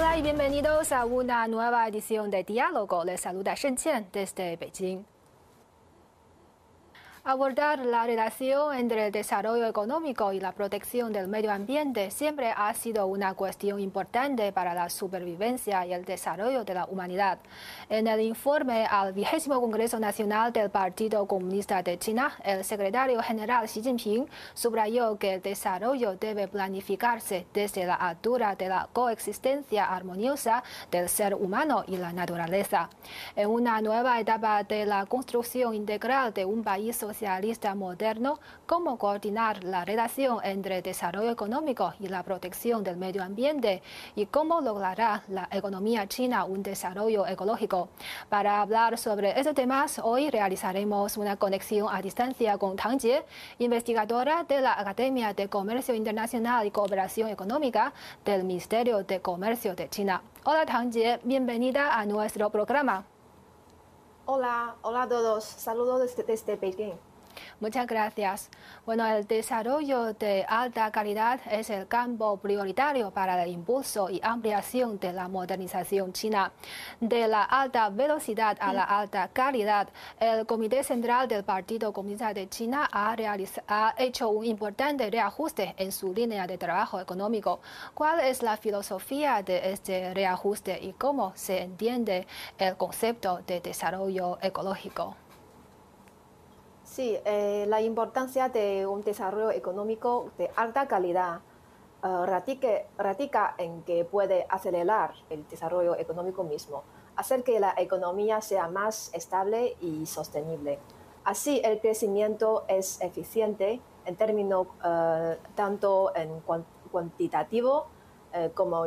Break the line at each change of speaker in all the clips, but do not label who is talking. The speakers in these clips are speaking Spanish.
Hola y bienvenidos a una nueva edición de Diálogo. Les saluda Shen Qian desde Beijing. Abordar la relación entre el desarrollo económico y la protección del medio ambiente siempre ha sido una cuestión importante para la supervivencia y el desarrollo de la humanidad. En el informe al vigésimo Congreso Nacional del Partido Comunista de China, el secretario general Xi Jinping subrayó que el desarrollo debe planificarse desde la altura de la coexistencia armoniosa del ser humano y la naturaleza. En una nueva etapa de la construcción integral de un país socialista moderno, cómo coordinar la relación entre desarrollo económico y la protección del medio ambiente y cómo logrará la economía china un desarrollo ecológico. Para hablar sobre estos temas, hoy realizaremos una conexión a distancia con Tang Jie, investigadora de la Academia de Comercio Internacional y Cooperación Económica del Ministerio de Comercio de China. Hola Tang Jie, bienvenida a nuestro programa.
Hola, hola a todos. Saludos desde, desde Beijing.
Muchas gracias. Bueno, el desarrollo de alta calidad es el campo prioritario para el impulso y ampliación de la modernización china. De la alta velocidad a la alta calidad, el Comité Central del Partido Comunista de China ha, ha hecho un importante reajuste en su línea de trabajo económico. ¿Cuál es la filosofía de este reajuste y cómo se entiende el concepto de desarrollo ecológico?
Sí, eh, la importancia de un desarrollo económico de alta calidad uh, radica en que puede acelerar el desarrollo económico mismo, hacer que la economía sea más estable y sostenible. Así, el crecimiento es eficiente en términos uh, tanto en cuantitativo como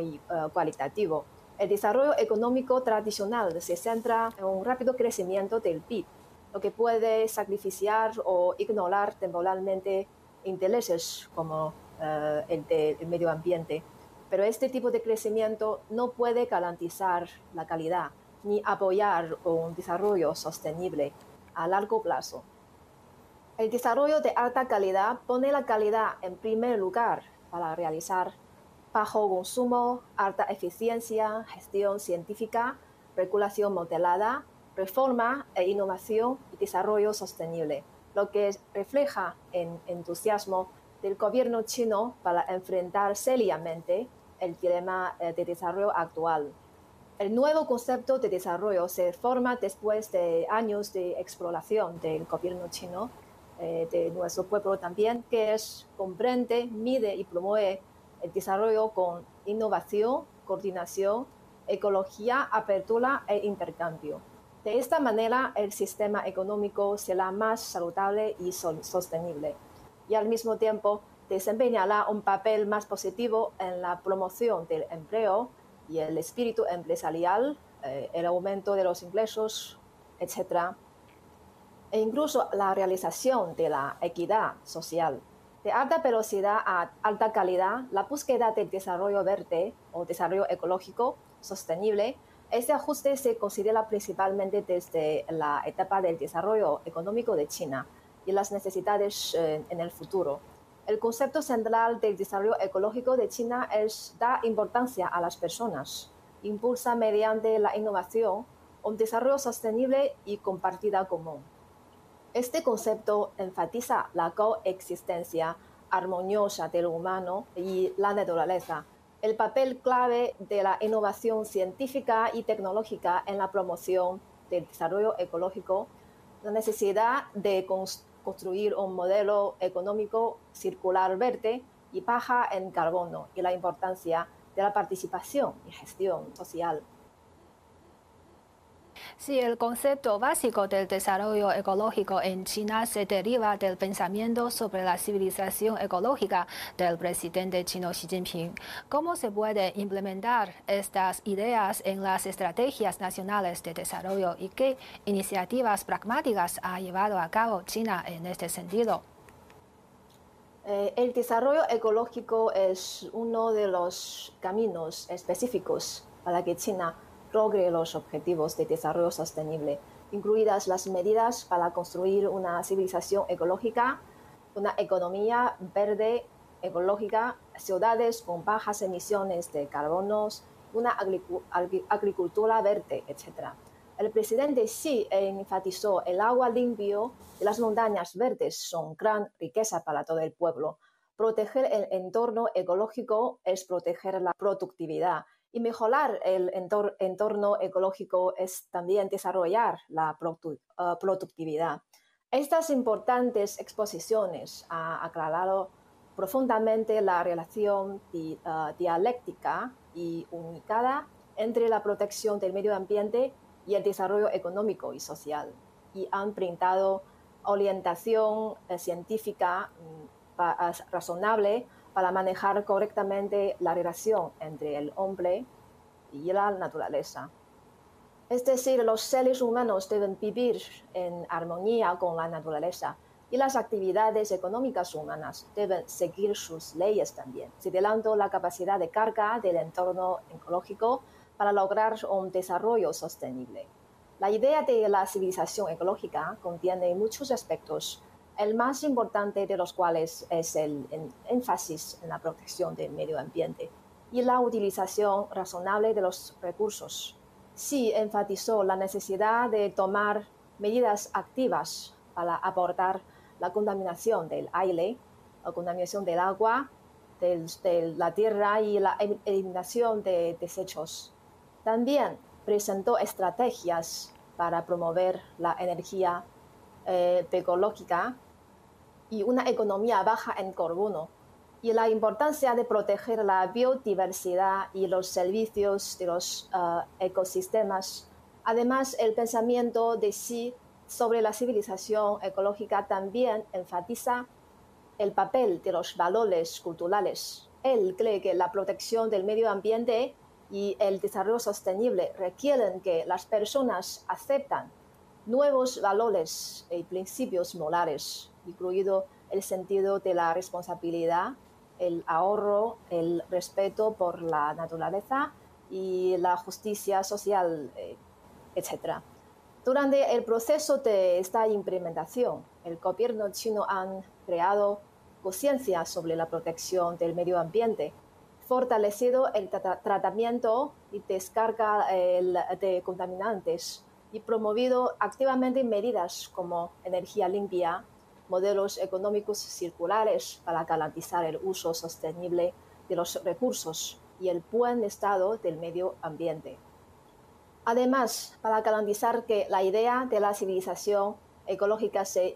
cualitativo. El desarrollo económico tradicional se centra en un rápido crecimiento del PIB lo que puede sacrificar o ignorar temporalmente intereses como eh, el del medio ambiente. Pero este tipo de crecimiento no puede garantizar la calidad ni apoyar un desarrollo sostenible a largo plazo. El desarrollo de alta calidad pone la calidad en primer lugar para realizar bajo consumo, alta eficiencia, gestión científica, regulación modelada, reforma e innovación y desarrollo sostenible, lo que refleja el entusiasmo del gobierno chino para enfrentar seriamente el dilema eh, de desarrollo actual. El nuevo concepto de desarrollo se forma después de años de exploración del gobierno chino, eh, de nuestro pueblo también, que es, comprende, mide y promueve el desarrollo con innovación, coordinación, ecología, apertura e intercambio. De esta manera, el sistema económico será más saludable y sostenible y al mismo tiempo desempeñará un papel más positivo en la promoción del empleo y el espíritu empresarial, eh, el aumento de los ingresos, etc. E incluso la realización de la equidad social. De alta velocidad a alta calidad, la búsqueda del desarrollo verde o desarrollo ecológico sostenible este ajuste se considera principalmente desde la etapa del desarrollo económico de China y las necesidades eh, en el futuro. El concepto central del desarrollo ecológico de China es dar importancia a las personas, impulsa mediante la innovación un desarrollo sostenible y compartida común. Este concepto enfatiza la coexistencia armoniosa del humano y la naturaleza el papel clave de la innovación científica y tecnológica en la promoción del desarrollo ecológico, la necesidad de construir un modelo económico circular verde y baja en carbono y la importancia de la participación y gestión social
Sí, el concepto básico del desarrollo ecológico en China se deriva del pensamiento sobre la civilización ecológica del presidente chino Xi Jinping. ¿Cómo se puede implementar estas ideas en las estrategias nacionales de desarrollo y qué iniciativas pragmáticas ha llevado a cabo China en este sentido?
Eh, el desarrollo ecológico es uno de los caminos específicos para que China logre los objetivos de desarrollo sostenible, incluidas las medidas para construir una civilización ecológica, una economía verde ecológica, ciudades con bajas emisiones de carbonos una agricultura verde, etc. El presidente Xi enfatizó el agua limpio y las montañas verdes son gran riqueza para todo el pueblo. Proteger el entorno ecológico es proteger la productividad y mejorar el entorno ecológico es también desarrollar la uh, productividad. Estas importantes exposiciones han aclarado profundamente la relación uh, dialéctica y unicada entre la protección del medio ambiente y el desarrollo económico y social y han brindado orientación eh, científica mm, razonable para manejar correctamente la relación entre el hombre y la naturaleza. Es decir, los seres humanos deben vivir en armonía con la naturaleza y las actividades económicas humanas deben seguir sus leyes también, señalando la capacidad de carga del entorno ecológico para lograr un desarrollo sostenible. La idea de la civilización ecológica contiene muchos aspectos, el más importante de los cuales es el énfasis en la protección del medio ambiente y la utilización razonable de los recursos. Sí enfatizó la necesidad de tomar medidas activas para aportar la contaminación del aire, la contaminación del agua, de la tierra y la eliminación de desechos. También presentó estrategias para promover la energía eh, ecológica y una economía baja en carbono y la importancia de proteger la biodiversidad y los servicios de los eh, ecosistemas. Además, el pensamiento de sí sobre la civilización ecológica también enfatiza el papel de los valores culturales. Él cree que la protección del medio ambiente y el desarrollo sostenible requieren que las personas aceptan nuevos valores y principios morales, incluido el sentido de la responsabilidad, el ahorro, el respeto por la naturaleza y la justicia social, eh, etc. Durante el proceso de esta implementación, el gobierno chino ha creado conciencia sobre la protección del medio ambiente fortalecido el tratamiento y descarga de contaminantes y promovido activamente medidas como energía limpia, modelos económicos circulares para garantizar el uso sostenible de los recursos y el buen estado del medio ambiente. Además, para garantizar que la idea de la civilización ecológica se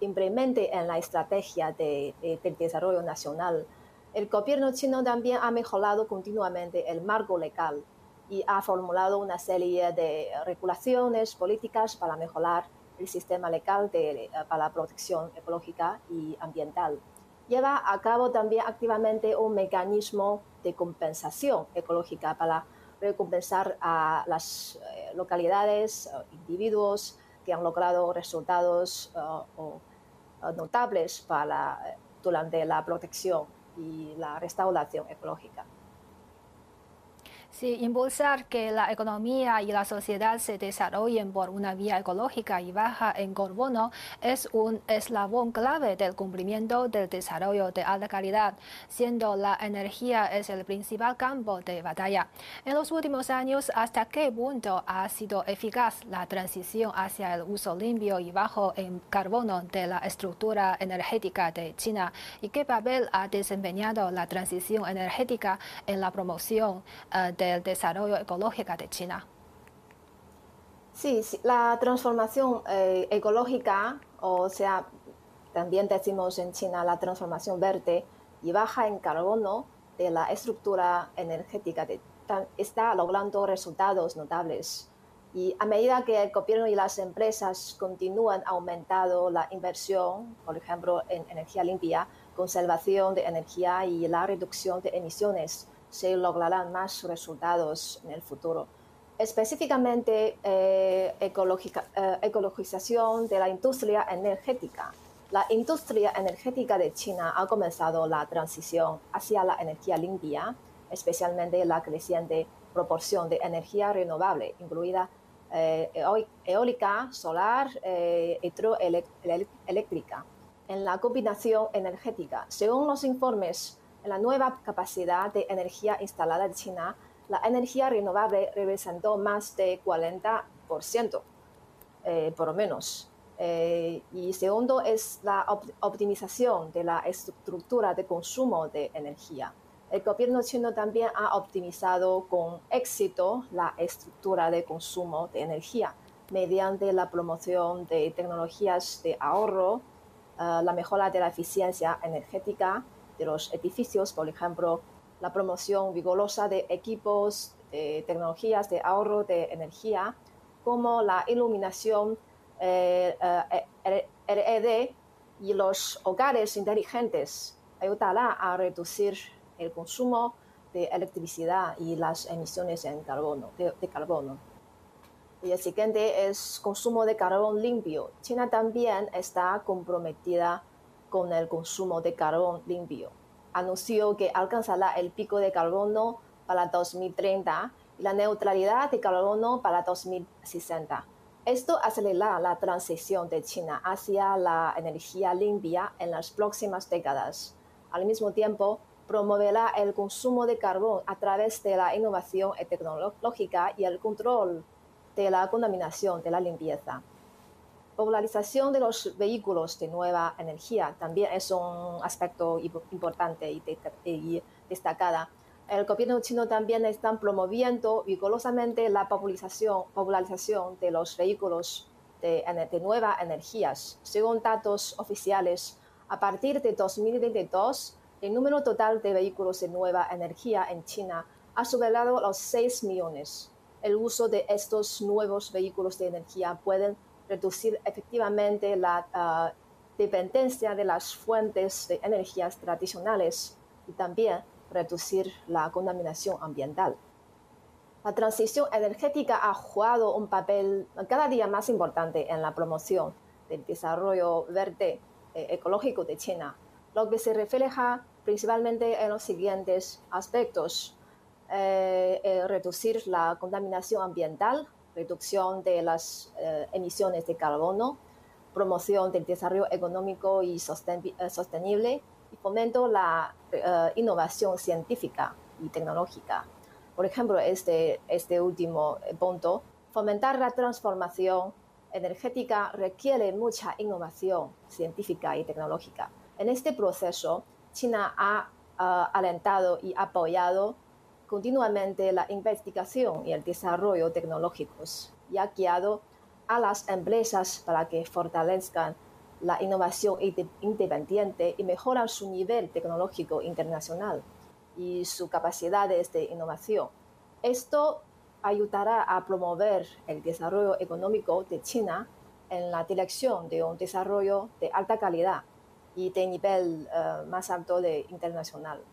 implemente en la estrategia de, del desarrollo nacional, el gobierno chino también ha mejorado continuamente el marco legal y ha formulado una serie de regulaciones políticas para mejorar el sistema legal de, para la protección ecológica y ambiental. Lleva a cabo también activamente un mecanismo de compensación ecológica para recompensar a las eh, localidades, eh, individuos que han logrado resultados eh, notables para, durante la protección y la restauración ecológica.
Sí, impulsar que la economía y la sociedad se desarrollen por una vía ecológica y baja en carbono es un eslabón clave del cumplimiento del desarrollo de alta calidad, siendo la energía es el principal campo de batalla. En los últimos años, ¿hasta qué punto ha sido eficaz la transición hacia el uso limpio y bajo en carbono de la estructura energética de China? ¿Y qué papel ha desempeñado la transición energética en la promoción uh, de del desarrollo ecológico de China.
Sí, la transformación eh, ecológica, o sea, también decimos en China la transformación verde y baja en carbono de la estructura energética de, está logrando resultados notables. Y a medida que el gobierno y las empresas continúan aumentando la inversión, por ejemplo, en energía limpia, conservación de energía y la reducción de emisiones, se lograrán más resultados en el futuro. Específicamente, eh, eh, ecologización de la industria energética. La industria energética de China ha comenzado la transición hacia la energía limpia, especialmente la creciente proporción de energía renovable, incluida eh, eólica, solar, hidroeléctrica, en la combinación energética. Según los informes la nueva capacidad de energía instalada en China la energía renovable representó más de 40%, eh, por lo menos. Eh, y segundo es la optimización de la estructura de consumo de energía. El gobierno chino también ha optimizado con éxito la estructura de consumo de energía mediante la promoción de tecnologías de ahorro, eh, la mejora de la eficiencia energética de los edificios, por ejemplo, la promoción vigorosa de equipos, de tecnologías de ahorro de energía, como la iluminación eh, eh, LED y los hogares inteligentes ayudará a reducir el consumo de electricidad y las emisiones en carbono, de, carbono. Y el siguiente es consumo de carbón limpio. China también está comprometida con el consumo de carbón limpio. Anunció que alcanzará el pico de carbono para 2030 y la neutralidad de carbono para 2060 esto acelerará la transición de China hacia la energía limpia en las próximas décadas. Al mismo tiempo, promoverá el consumo de carbón a través de la innovación tecnológica y el control de la contaminación de la limpieza. Popularización de los vehículos de nueva energía también es un aspecto importante y, destacada el gobierno chino también está promoviendo vigorosamente la popularización, de los vehículos de, de nuevas energías. Según datos oficiales, a partir de 2022, el número total de vehículos de nueva energía en China ha superado los 6 millones. El uso de estos nuevos vehículos de energía puede reducir efectivamente la ah, dependencia de las fuentes de energías tradicionales y también reducir la contaminación ambiental. La transición energética ha jugado un papel cada día más importante en la promoción del desarrollo verde eh, ecológico de China, lo que se refleja principalmente en los siguientes aspectos. Eh, eh, reducir la contaminación ambiental, reducción de las emisiones de carbono, promoción del desarrollo económico y sostenible, y fomento la eh, innovación científica y tecnológica. Por ejemplo, este, este último eh, punto, fomentar la transformación energética requiere mucha innovación científica y tecnológica. En este proceso, China ha eh, alentado y apoyado continuamente la investigación y el desarrollo tecnológicos y ha guiado a las empresas para que fortalezcan la innovación independiente y mejoran su nivel tecnológico internacional y sus capacidades de innovación. Esto ayudará a promover el desarrollo económico de China en la dirección de un desarrollo de alta calidad y de nivel eh, más alto de internacional.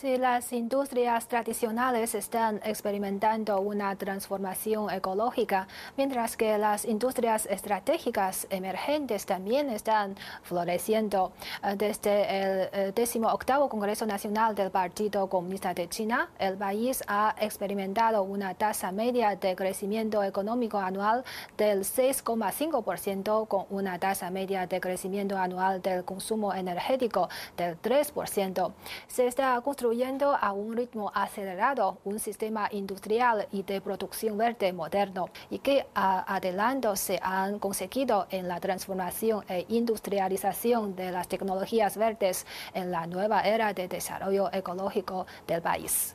Si las industrias tradicionales están experimentando una transformación ecológica, mientras que las industrias estratégicas emergentes también están floreciendo. Eh, desde el 18 Congreso Nacional del Partido Comunista de China, el país ha experimentado una tasa media de crecimiento económico anual del 6,5% con una tasa media de crecimiento anual del consumo energético del 3%. Se está construyendo a un ritmo acelerado un sistema industrial y de producción verde moderno y que adelanto se han conseguido en la transformación e industrialización de las tecnologías verdes en la nueva era de desarrollo ecológico del país.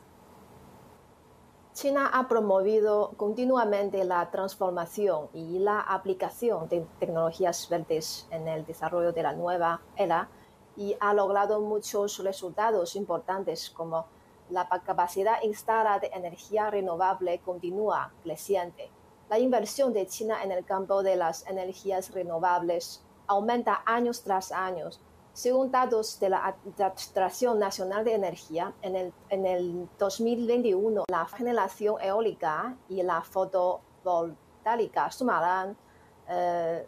China ha promovido continuamente la transformación y la aplicación de tecnologías verdes en el desarrollo de la nueva era y ha logrado muchos resultados importantes como la capacidad instalada de energía renovable continúa creciente. La inversión de China en el campo de las energías renovables aumenta años tras años. Según datos de la Administración Nacional de Energía, en el, en el 2021 la generación eólica y la fotovoltaica sumarán eh,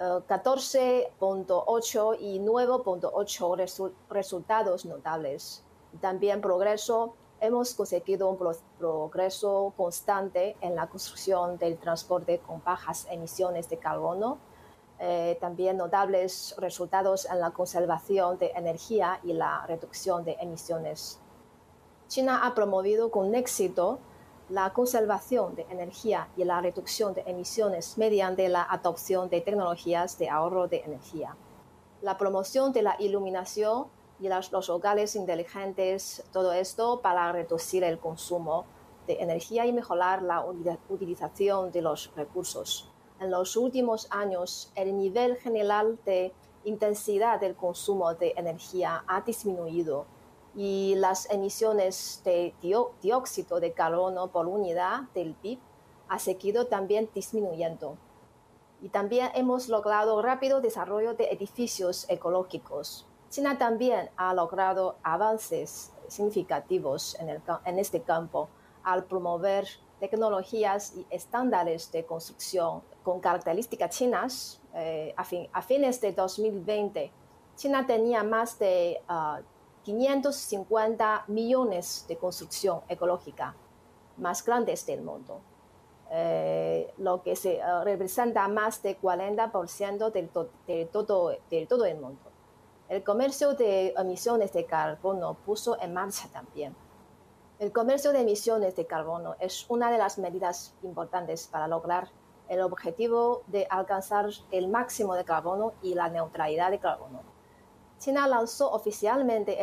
14.8 y 9.8 resultados notables. También progreso, hemos conseguido un progreso constante en la construcción del transporte con bajas emisiones de carbono. Eh, también notables resultados en la conservación de energía y la reducción de emisiones. China ha promovido con éxito la conservación de energía y la reducción de emisiones mediante la adopción de tecnologías de ahorro de energía. La promoción de la iluminación y los hogares inteligentes, todo esto para reducir el consumo de energía y mejorar la utilización de los recursos. En los últimos años, el nivel general de intensidad del consumo de energía ha disminuido y las emisiones de dióxido de carbono por unidad del PIB ha seguido también disminuyendo. Y también hemos logrado rápido desarrollo de edificios ecológicos. China también ha logrado avances significativos en, en este campo al promover tecnologías y estándares de construcción con características chinas. Eh, a, fines de 2020, China tenía más de uh, 550 millones de construcción ecológica más grandes del mundo, eh, lo que se, uh, representa más del 40% del, de, todo, de todo el mundo. El comercio de emisiones de carbono puso en marcha también. El comercio de emisiones de carbono es una de las medidas importantes para lograr el objetivo de alcanzar el máximo de carbono y la neutralidad de carbono. China lanzó oficialmente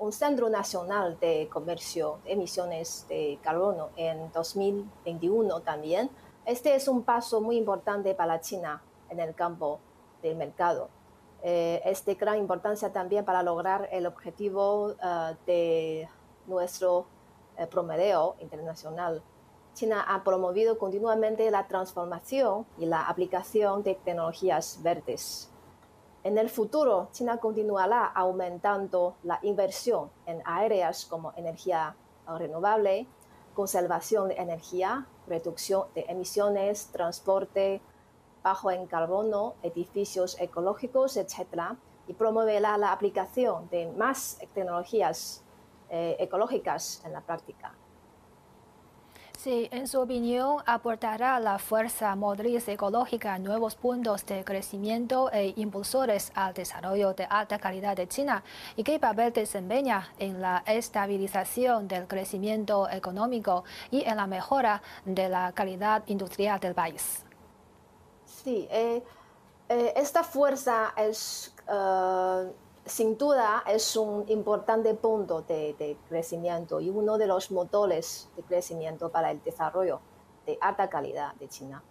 un centro nacional de comercio de emisiones de carbono en 2021 también. Este es un paso muy importante para China en el campo del mercado. Eh, es de gran importancia también para lograr el objetivo uh, de nuestro eh, promedio internacional. China ha promovido continuamente la transformación y la aplicación de tecnologías verdes en el futuro, China continuará aumentando la inversión en áreas como energía renovable, conservación de energía, reducción de emisiones, transporte bajo en carbono, edificios ecológicos, etc. Y promoverá la aplicación de más tecnologías eh, ecológicas en la práctica.
Sí, en su opinión, aportará la fuerza motriz ecológica nuevos puntos de crecimiento e impulsores al desarrollo de alta calidad de China y qué papel desempeña en la estabilización del crecimiento económico y en la mejora de la calidad industrial del país.
Sí, eh, eh, esta fuerza es eh, sin duda es un importante punto de, crecimiento y uno de los motores de crecimiento para el desarrollo de alta calidad de China.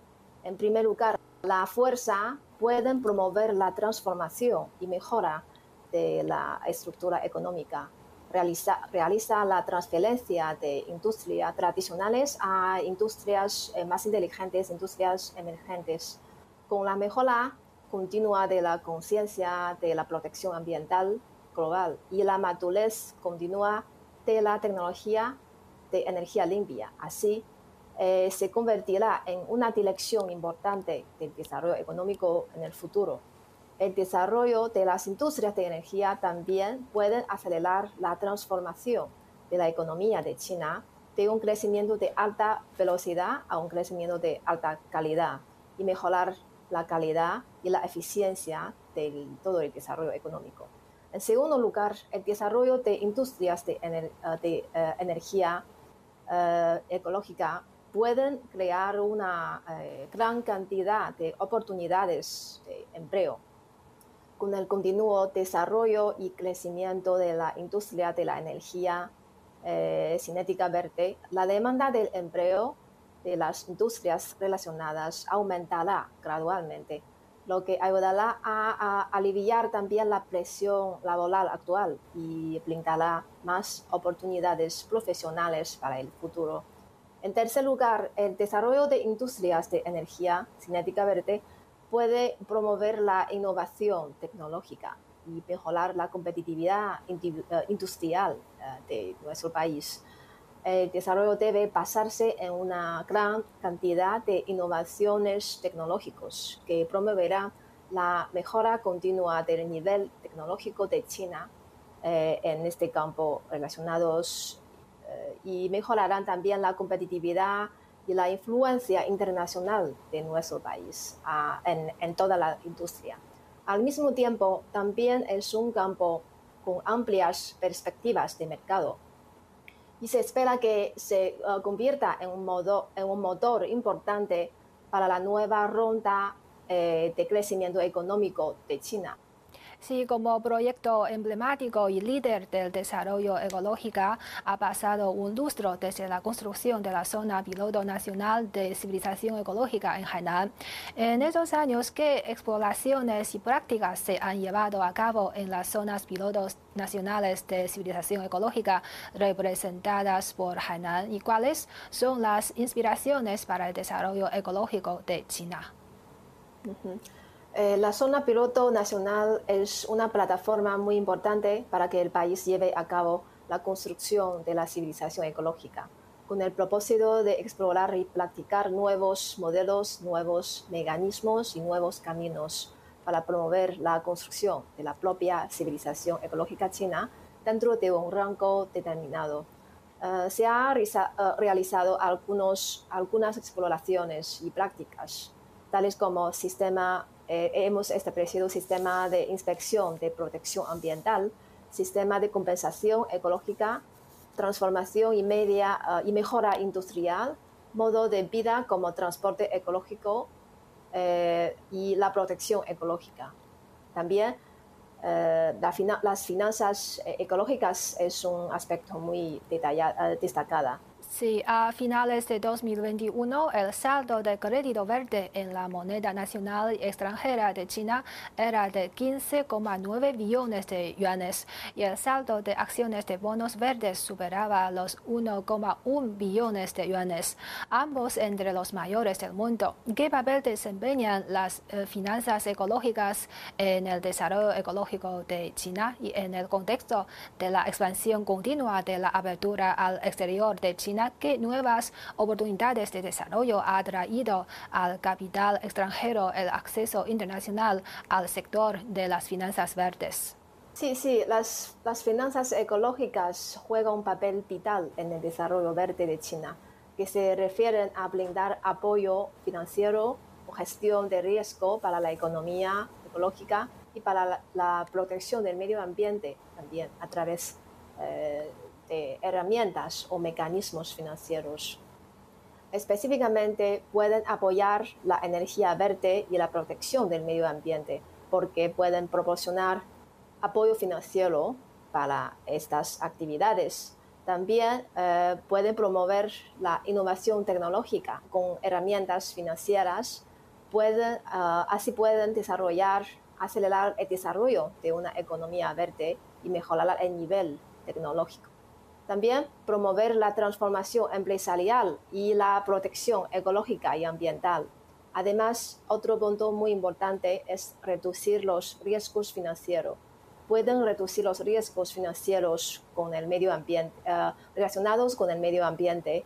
En primer lugar, la fuerza puede promover la transformación y mejora de la estructura económica. Realiza, realiza la transferencia de industrias tradicionales a industrias eh, más inteligentes, industrias emergentes. Con la mejora continua de la conciencia de la protección ambiental global y la madurez continua de la tecnología de energía limpia. Así, eh, se convertirá en una dirección importante del desarrollo económico en el futuro. El desarrollo de las industrias de energía también puede acelerar la transformación de la economía de China de un crecimiento de alta velocidad a un crecimiento de alta calidad y mejorar la calidad y la eficiencia de todo el desarrollo económico. En segundo lugar, el desarrollo de industrias de, eh, eh, energía eh, ecológica pueden crear una gran cantidad de oportunidades de empleo. Con el continuo desarrollo y crecimiento de la industria de la energía cinética verde, la demanda del empleo de las industrias relacionadas aumentará gradualmente, lo que ayudará a, aliviar también la presión laboral actual y brindará más oportunidades profesionales para el futuro. En tercer lugar, el desarrollo de industrias de energía cinética verde puede promover la innovación tecnológica y mejorar la competitividad eh, industrial eh, de nuestro país el desarrollo debe basarse en una gran cantidad de innovaciones tecnológicas que promoverán la mejora continua del nivel tecnológico de China eh, en este campo relacionados eh, y mejorarán también la competitividad y la influencia internacional de nuestro país ah, en, en toda la industria. Al mismo tiempo, también es un campo con amplias perspectivas de mercado y se espera que se convierta en un, modo, en un motor importante para la nueva ronda de crecimiento económico de China.
Sí, como proyecto emblemático y líder del desarrollo ecológico, ha pasado un lustro desde la construcción de la zona piloto nacional de civilización ecológica en Hainan. En esos años, ¿qué exploraciones y prácticas se han llevado a cabo en las zonas pilotos nacionales de civilización ecológica representadas por Hainan y cuáles son las inspiraciones para el desarrollo ecológico de China?
Eh, la zona piloto nacional es una plataforma muy importante para que el país lleve a cabo la construcción de la civilización ecológica, con el propósito de explorar y practicar nuevos modelos, nuevos mecanismos y nuevos caminos para promover la construcción de la propia civilización ecológica china dentro de un rango determinado. Eh, se han eh, realizado algunos, algunas exploraciones y prácticas, tales como sistema eh, hemos establecido sistema de inspección de protección ambiental, sistema de compensación ecológica, transformación y, media, eh, y mejora industrial, modo de vida como transporte ecológico eh, y la protección ecológica. También las finanzas ecológicas es un aspecto muy detallado, destacado.
Sí, a finales de 2021, el saldo de crédito verde en la moneda nacional y extranjera de China era de 15,9 billones de yuanes y el saldo de acciones de bonos verdes superaba los 1,1 billones de yuanes, ambos entre los mayores del mundo. ¿Qué papel desempeñan las eh, finanzas ecológicas en el desarrollo ecológico de China y en el contexto de la expansión continua de la apertura al exterior de China? Qué nuevas oportunidades de desarrollo ha traído al capital extranjero el acceso internacional al sector de las finanzas verdes.
Sí, sí, las, las finanzas ecológicas juegan un papel vital en el desarrollo verde de China, que se refieren a blindar apoyo financiero o gestión de riesgo para la economía ecológica y para la, protección del medio ambiente también a través eh, de herramientas o mecanismos financieros. Específicamente pueden apoyar la energía verde y la protección del medio ambiente porque pueden proporcionar apoyo financiero para estas actividades. También eh, pueden promover la innovación tecnológica con herramientas financieras. Pueden, ah, así pueden desarrollar, acelerar el desarrollo de una economía verde y mejorar el nivel tecnológico. También promover la transformación empresarial y la protección ecológica y ambiental. Además, otro punto muy importante es reducir los riesgos financieros. Pueden reducir los riesgos financieros con el medio ambiente, eh, relacionados con el medio ambiente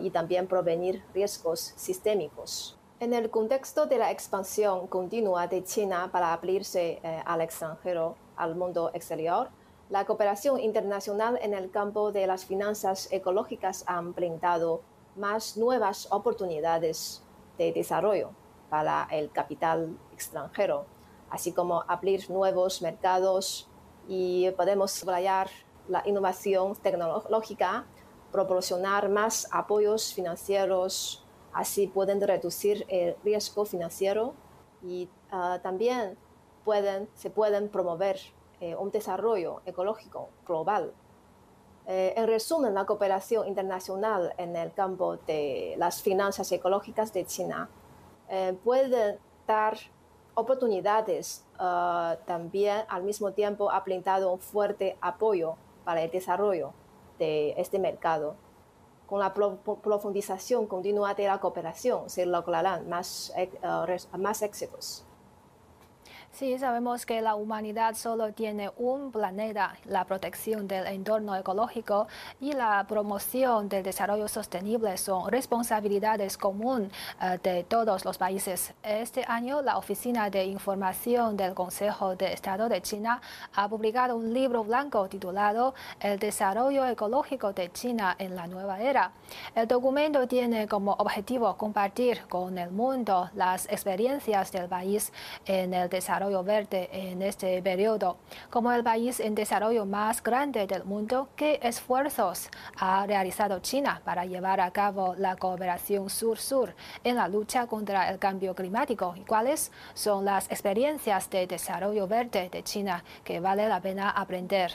y también prevenir riesgos sistémicos. En el contexto de la expansión continua de China para abrirse eh, al extranjero, al mundo exterior, la cooperación internacional en el campo de las finanzas ecológicas ha brindado más nuevas oportunidades de desarrollo para el capital extranjero, así como abrir nuevos mercados y podemos subrayar la innovación tecnológica, proporcionar más apoyos financieros, así pueden reducir el riesgo financiero y ah, también se pueden promover eh, un desarrollo ecológico global. Eh, en resumen, la cooperación internacional en el campo de las finanzas ecológicas de China eh, puede dar oportunidades, también al mismo tiempo ha brindado un fuerte apoyo para el desarrollo de este mercado. Con la profundización continua de la cooperación se lograrán más, más éxitos.
Sí, sabemos que la humanidad solo tiene un planeta. La protección del entorno ecológico y la promoción del desarrollo sostenible son responsabilidades comunes eh, de todos los países. Este año, la Oficina de Información del Consejo de Estado de China ha publicado un libro blanco titulado El desarrollo ecológico de China en la nueva era. El documento tiene como objetivo compartir con el mundo las experiencias del país en el desarrollo desarrollo verde en este periodo. Como el país en desarrollo más grande del mundo, ¿qué esfuerzos ha realizado China para llevar a cabo la cooperación sur-sur en la lucha contra el cambio climático? ¿Y cuáles son las experiencias de desarrollo verde de China que vale la pena aprender?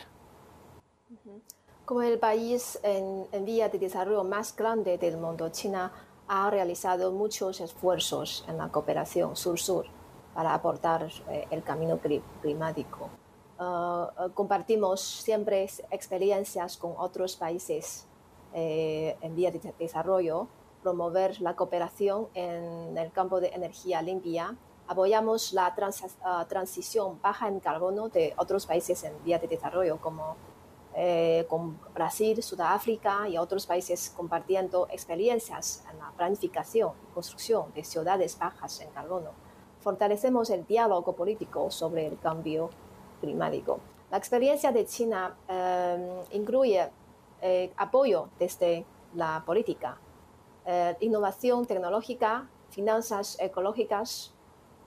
Como el país en, vía de desarrollo más grande del mundo, China ha realizado muchos esfuerzos en la cooperación sur-sur para aportar eh, el camino climático. Ah, compartimos siempre experiencias con otros países eh, en vía de desarrollo, promover la cooperación en el campo de energía limpia, apoyamos la ah, transición baja en carbono de otros países en vía de desarrollo como eh, Brasil, Sudáfrica y otros países compartiendo experiencias en la planificación y construcción de ciudades bajas en carbono. Fortalecemos el diálogo político sobre el cambio climático. La experiencia de China eh, incluye eh, apoyo desde la política, innovación tecnológica, finanzas ecológicas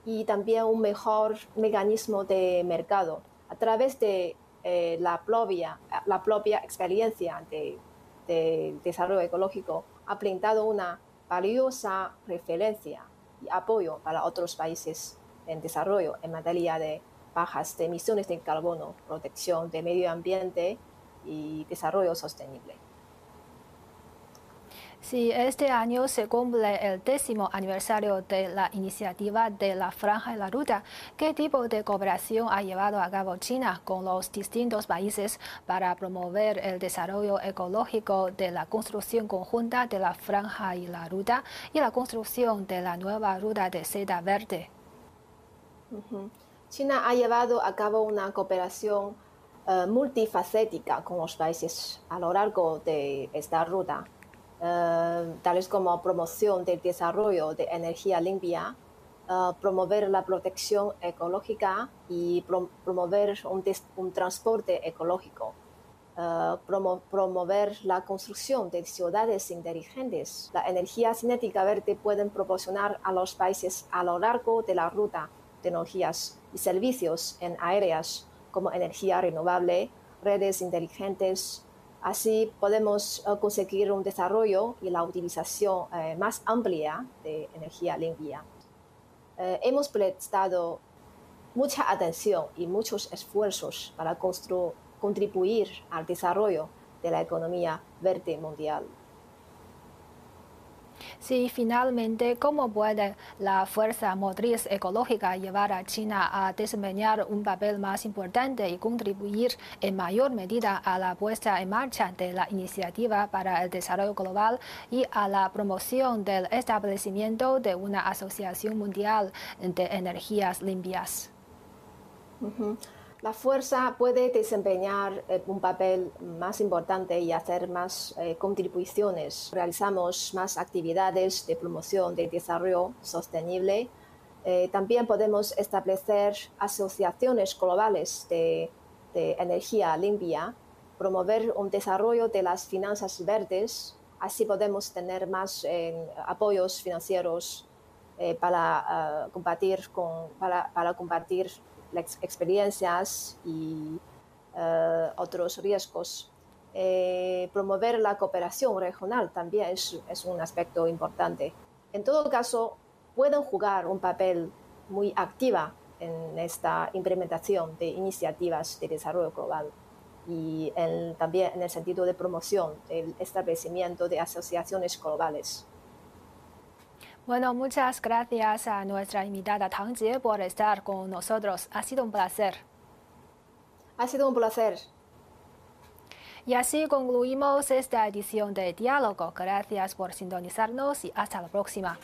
y también un mejor mecanismo de mercado a través de eh, la, propia, experiencia de, desarrollo ecológico ha brindado una valiosa referencia y apoyo para otros países en desarrollo en materia de bajas de emisiones de carbono, protección del medio ambiente y desarrollo sostenible.
Sí, este año se cumple el décimo aniversario de la iniciativa de la Franja y la Ruta. ¿Qué tipo de cooperación ha llevado a cabo China con los distintos países para promover el desarrollo ecológico de la construcción conjunta de la Franja y la Ruta y la construcción de la nueva ruta de seda verde?
China ha llevado a cabo una cooperación eh, multifacética con los países a lo largo de esta ruta eh, tales como promoción del desarrollo de energía limpia, eh, promover la protección ecológica y promover un, transporte ecológico, eh, promover la construcción de ciudades inteligentes. La energía cinética verde puede proporcionar a los países a lo largo de la ruta tecnologías y servicios en áreas como energía renovable, redes inteligentes, Así podemos eh, conseguir un desarrollo y la utilización eh, más amplia de energía limpia. Eh, hemos prestado mucha atención y muchos esfuerzos para contribuir al desarrollo de la economía verde mundial.
Sí, finalmente, ¿cómo puede la fuerza motriz ecológica llevar a China a desempeñar un papel más importante y contribuir en mayor medida a la puesta en marcha de la iniciativa para el desarrollo global y a la promoción del establecimiento de una asociación mundial de energías limpias?
La fuerza puede desempeñar eh, un papel más importante y hacer más eh, contribuciones. Realizamos más actividades de promoción de desarrollo sostenible. Eh, también podemos establecer asociaciones globales de, energía limpia, promover un desarrollo de las finanzas verdes. Así podemos tener más apoyos financieros para, combatir con, para, para combatir las experiencias y eh, otros riesgos. Eh, promover la cooperación regional también es, un aspecto importante. En todo caso, pueden jugar un papel muy activa en esta implementación de iniciativas de desarrollo global y también en el sentido de promoción del establecimiento de asociaciones globales.
Bueno, muchas gracias a nuestra invitada Tang Jie por estar con nosotros. Ha sido un placer.
Ha sido un placer.
Y así concluimos esta edición de Diálogo. Gracias por sintonizarnos y hasta la próxima.